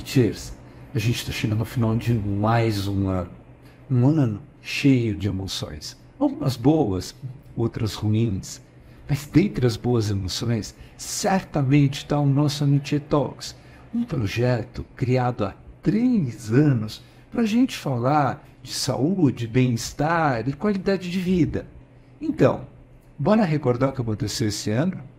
Cheers, a gente está chegando ao final de mais um ano. Um ano cheio de emoções. Algumas boas, outras ruins. Mas dentre as boas emoções, certamente está o nosso Nietzsche Talks, um projeto criado há três anos para a gente falar de saúde, bem-estar e qualidade de vida. Então, bora recordar o que aconteceu esse ano?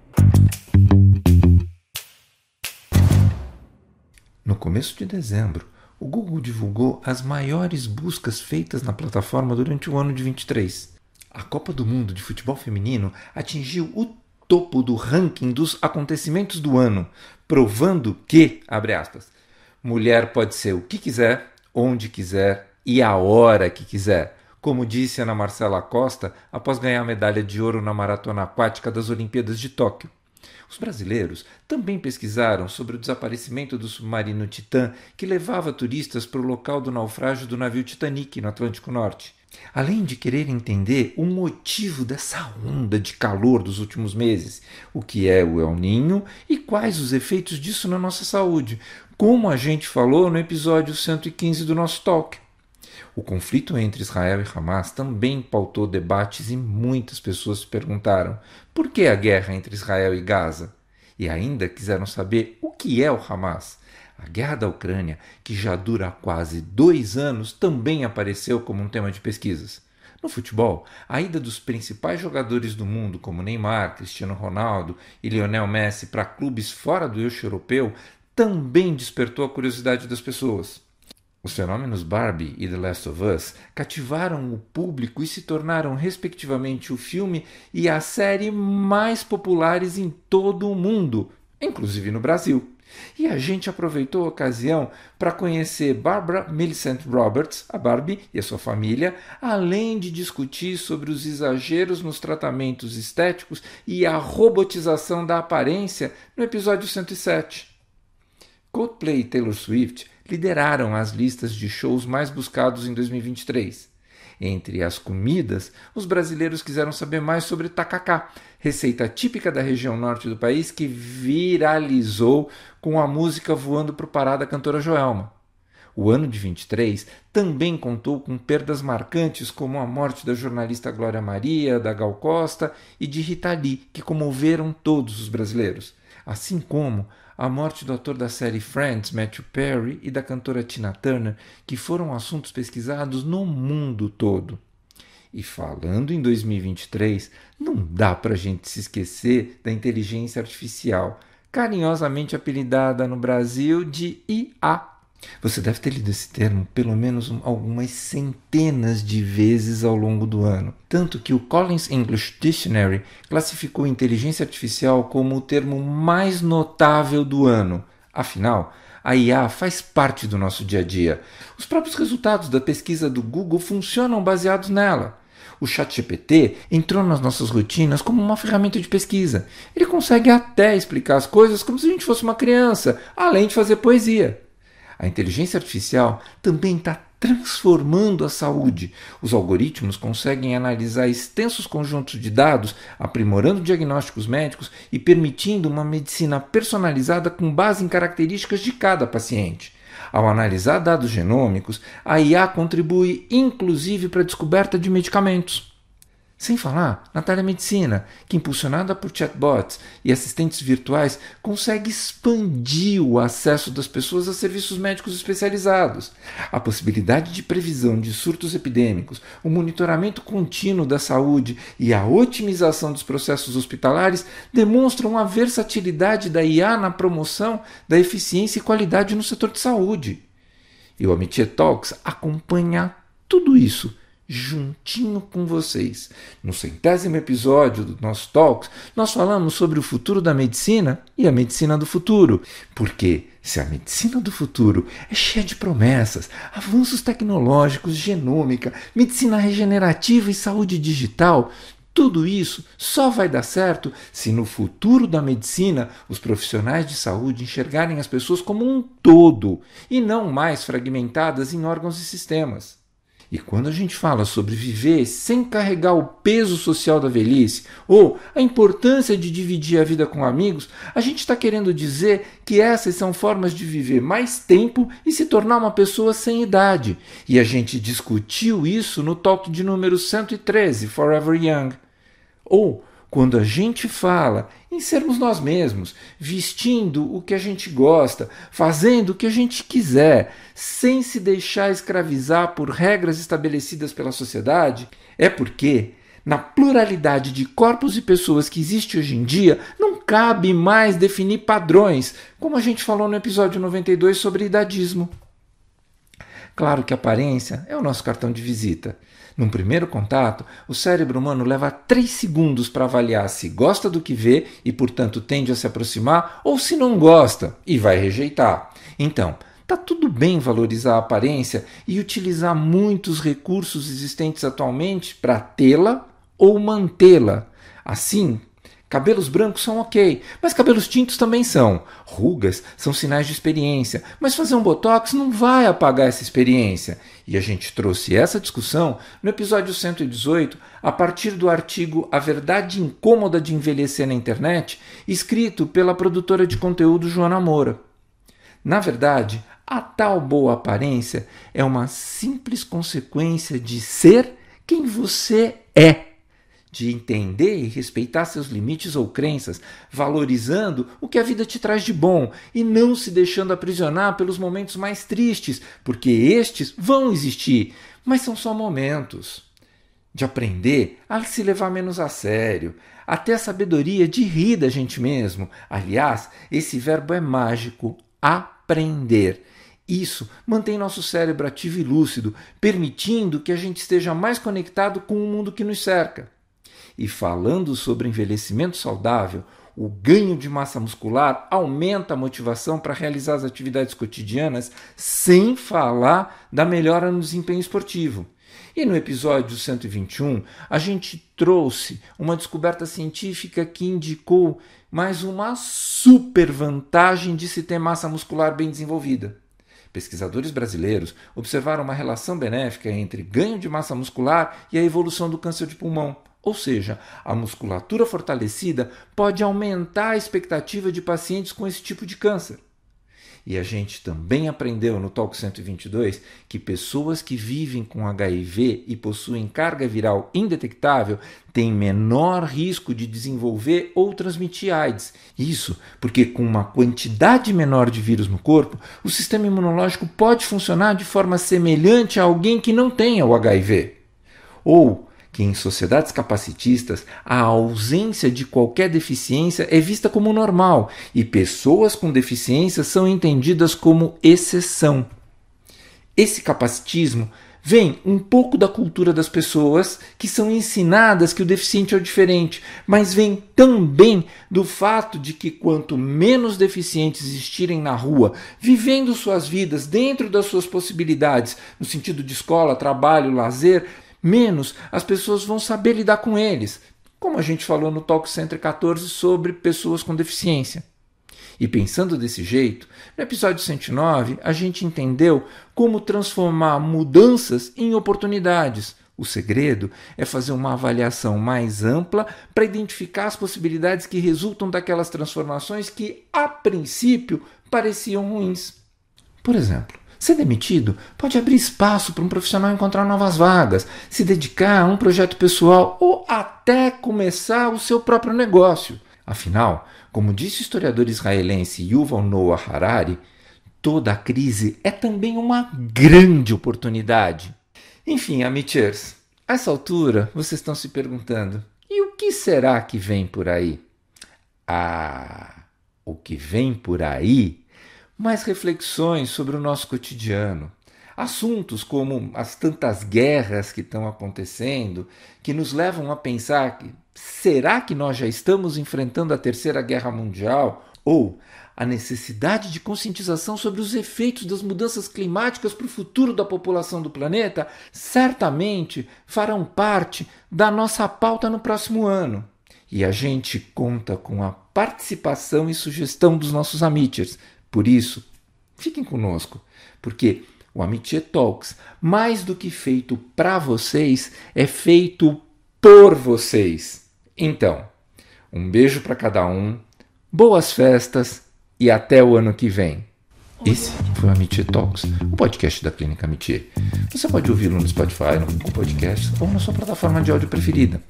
No começo de dezembro, o Google divulgou as maiores buscas feitas na plataforma durante o ano de 23. A Copa do Mundo de Futebol Feminino atingiu o topo do ranking dos acontecimentos do ano, provando que, abre aspas, mulher pode ser o que quiser, onde quiser e a hora que quiser. Como disse Ana Marcela Costa após ganhar a medalha de ouro na maratona aquática das Olimpíadas de Tóquio. Os brasileiros também pesquisaram sobre o desaparecimento do submarino Titã que levava turistas para o local do naufrágio do navio Titanic no Atlântico Norte. Além de querer entender o motivo dessa onda de calor dos últimos meses, o que é o El Ninho e quais os efeitos disso na nossa saúde, como a gente falou no episódio 115 do nosso talk. O conflito entre Israel e Hamas também pautou debates e muitas pessoas se perguntaram por que a guerra entre Israel e Gaza? E ainda quiseram saber o que é o Hamas. A guerra da Ucrânia, que já dura quase dois anos, também apareceu como um tema de pesquisas. No futebol, a ida dos principais jogadores do mundo, como Neymar, Cristiano Ronaldo e Lionel Messi, para clubes fora do eixo europeu, também despertou a curiosidade das pessoas. Os fenômenos Barbie e The Last of Us cativaram o público e se tornaram, respectivamente, o filme e a série mais populares em todo o mundo, inclusive no Brasil. E a gente aproveitou a ocasião para conhecer Barbara Millicent Roberts, a Barbie e a sua família, além de discutir sobre os exageros nos tratamentos estéticos e a robotização da aparência no episódio 107. Coldplay e Taylor Swift lideraram as listas de shows mais buscados em 2023. Entre as comidas, os brasileiros quiseram saber mais sobre tacacá, receita típica da região norte do país que viralizou com a música Voando para o Pará da cantora Joelma. O ano de 23 também contou com perdas marcantes como a morte da jornalista Glória Maria, da Gal Costa e de Rita Lee, que comoveram todos os brasileiros, assim como a morte do ator da série Friends, Matthew Perry, e da cantora Tina Turner, que foram assuntos pesquisados no mundo todo. E falando em 2023, não dá para a gente se esquecer da inteligência artificial, carinhosamente apelidada no Brasil de IA você deve ter lido esse termo pelo menos algumas centenas de vezes ao longo do ano. Tanto que o Collins English Dictionary classificou inteligência artificial como o termo mais notável do ano. Afinal, a IA faz parte do nosso dia a dia. Os próprios resultados da pesquisa do Google funcionam baseados nela. O ChatGPT entrou nas nossas rotinas como uma ferramenta de pesquisa. Ele consegue até explicar as coisas como se a gente fosse uma criança, além de fazer poesia. A inteligência artificial também está transformando a saúde. Os algoritmos conseguem analisar extensos conjuntos de dados, aprimorando diagnósticos médicos e permitindo uma medicina personalizada com base em características de cada paciente. Ao analisar dados genômicos, a IA contribui inclusive para a descoberta de medicamentos. Sem falar na telemedicina, que impulsionada por chatbots e assistentes virtuais consegue expandir o acesso das pessoas a serviços médicos especializados. A possibilidade de previsão de surtos epidêmicos, o monitoramento contínuo da saúde e a otimização dos processos hospitalares demonstram a versatilidade da IA na promoção da eficiência e qualidade no setor de saúde. E o Amitie Talks acompanha tudo isso juntinho com vocês. No centésimo episódio do nosso Talks, nós falamos sobre o futuro da medicina e a medicina do futuro. Porque se a medicina do futuro é cheia de promessas, avanços tecnológicos, genômica, medicina regenerativa e saúde digital, tudo isso só vai dar certo se no futuro da medicina os profissionais de saúde enxergarem as pessoas como um todo e não mais fragmentadas em órgãos e sistemas. E quando a gente fala sobre viver sem carregar o peso social da velhice ou a importância de dividir a vida com amigos, a gente está querendo dizer que essas são formas de viver mais tempo e se tornar uma pessoa sem idade. E a gente discutiu isso no talk de número 113, Forever Young. Ou quando a gente fala em sermos nós mesmos, vestindo o que a gente gosta, fazendo o que a gente quiser, sem se deixar escravizar por regras estabelecidas pela sociedade, é porque, na pluralidade de corpos e pessoas que existe hoje em dia, não cabe mais definir padrões, como a gente falou no episódio 92 sobre idadismo. Claro que a aparência é o nosso cartão de visita. Num primeiro contato, o cérebro humano leva 3 segundos para avaliar se gosta do que vê e, portanto, tende a se aproximar ou se não gosta e vai rejeitar. Então, tá tudo bem valorizar a aparência e utilizar muitos recursos existentes atualmente para tê-la ou mantê-la. Assim, Cabelos brancos são ok, mas cabelos tintos também são. Rugas são sinais de experiência, mas fazer um botox não vai apagar essa experiência. E a gente trouxe essa discussão no episódio 118, a partir do artigo A Verdade Incômoda de Envelhecer na Internet, escrito pela produtora de conteúdo Joana Moura. Na verdade, a tal boa aparência é uma simples consequência de ser quem você é de entender e respeitar seus limites ou crenças, valorizando o que a vida te traz de bom e não se deixando aprisionar pelos momentos mais tristes, porque estes vão existir, mas são só momentos. De aprender a se levar menos a sério, a ter a sabedoria de rir da gente mesmo. Aliás, esse verbo é mágico, aprender. Isso mantém nosso cérebro ativo e lúcido, permitindo que a gente esteja mais conectado com o mundo que nos cerca. E falando sobre envelhecimento saudável, o ganho de massa muscular aumenta a motivação para realizar as atividades cotidianas, sem falar da melhora no desempenho esportivo. E no episódio 121, a gente trouxe uma descoberta científica que indicou mais uma super vantagem de se ter massa muscular bem desenvolvida. Pesquisadores brasileiros observaram uma relação benéfica entre ganho de massa muscular e a evolução do câncer de pulmão. Ou seja, a musculatura fortalecida pode aumentar a expectativa de pacientes com esse tipo de câncer. E a gente também aprendeu no Talk 122 que pessoas que vivem com HIV e possuem carga viral indetectável têm menor risco de desenvolver ou transmitir AIDS. Isso porque, com uma quantidade menor de vírus no corpo, o sistema imunológico pode funcionar de forma semelhante a alguém que não tenha o HIV. Ou que em sociedades capacitistas a ausência de qualquer deficiência é vista como normal e pessoas com deficiência são entendidas como exceção. Esse capacitismo vem um pouco da cultura das pessoas que são ensinadas que o deficiente é o diferente, mas vem também do fato de que quanto menos deficientes existirem na rua, vivendo suas vidas dentro das suas possibilidades, no sentido de escola, trabalho, lazer, menos as pessoas vão saber lidar com eles, como a gente falou no Talk Center 14 sobre pessoas com deficiência. E pensando desse jeito, no episódio 109, a gente entendeu como transformar mudanças em oportunidades. O segredo é fazer uma avaliação mais ampla para identificar as possibilidades que resultam daquelas transformações que, a princípio, pareciam ruins. Por exemplo, Ser demitido pode abrir espaço para um profissional encontrar novas vagas, se dedicar a um projeto pessoal ou até começar o seu próprio negócio. Afinal, como disse o historiador israelense Yuval Noah Harari, toda crise é também uma grande oportunidade. Enfim, amiters, a essa altura vocês estão se perguntando: e o que será que vem por aí? Ah, o que vem por aí mais reflexões sobre o nosso cotidiano. Assuntos como as tantas guerras que estão acontecendo, que nos levam a pensar que será que nós já estamos enfrentando a Terceira Guerra Mundial? Ou a necessidade de conscientização sobre os efeitos das mudanças climáticas para o futuro da população do planeta certamente farão parte da nossa pauta no próximo ano. E a gente conta com a participação e sugestão dos nossos amiters. Por isso, fiquem conosco, porque O Amitié Talks, mais do que feito para vocês, é feito por vocês. Então, um beijo para cada um, boas festas e até o ano que vem. Esse foi o Amitié Talks, o podcast da Clínica Amitié. Você pode ouvi-lo no Spotify, no Google Podcast ou na sua plataforma de áudio preferida.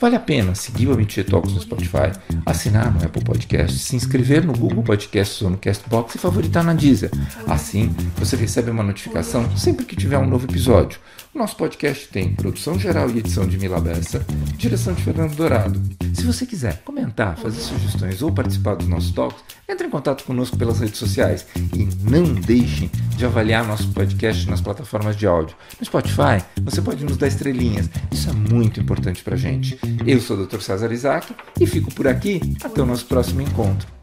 Vale a pena seguir o Amitié Talks no Spotify, assinar no Apple Podcast, se inscrever no Google Podcasts ou no Castbox e favoritar na Deezer. Assim, você recebe uma notificação sempre que tiver um novo episódio. O nosso podcast tem produção geral e edição de Mila Bessa, direção de Fernando Dourado. Se você quiser comentar, fazer sugestões ou participar dos nossos talks, entre em contato conosco pelas redes sociais e não deixem de avaliar nosso podcast nas plataformas de áudio. No Spotify, você pode nos dar estrelinhas. Isso é muito importante pra gente. Eu sou o Dr. César Isaac e fico por aqui. Até o nosso próximo encontro.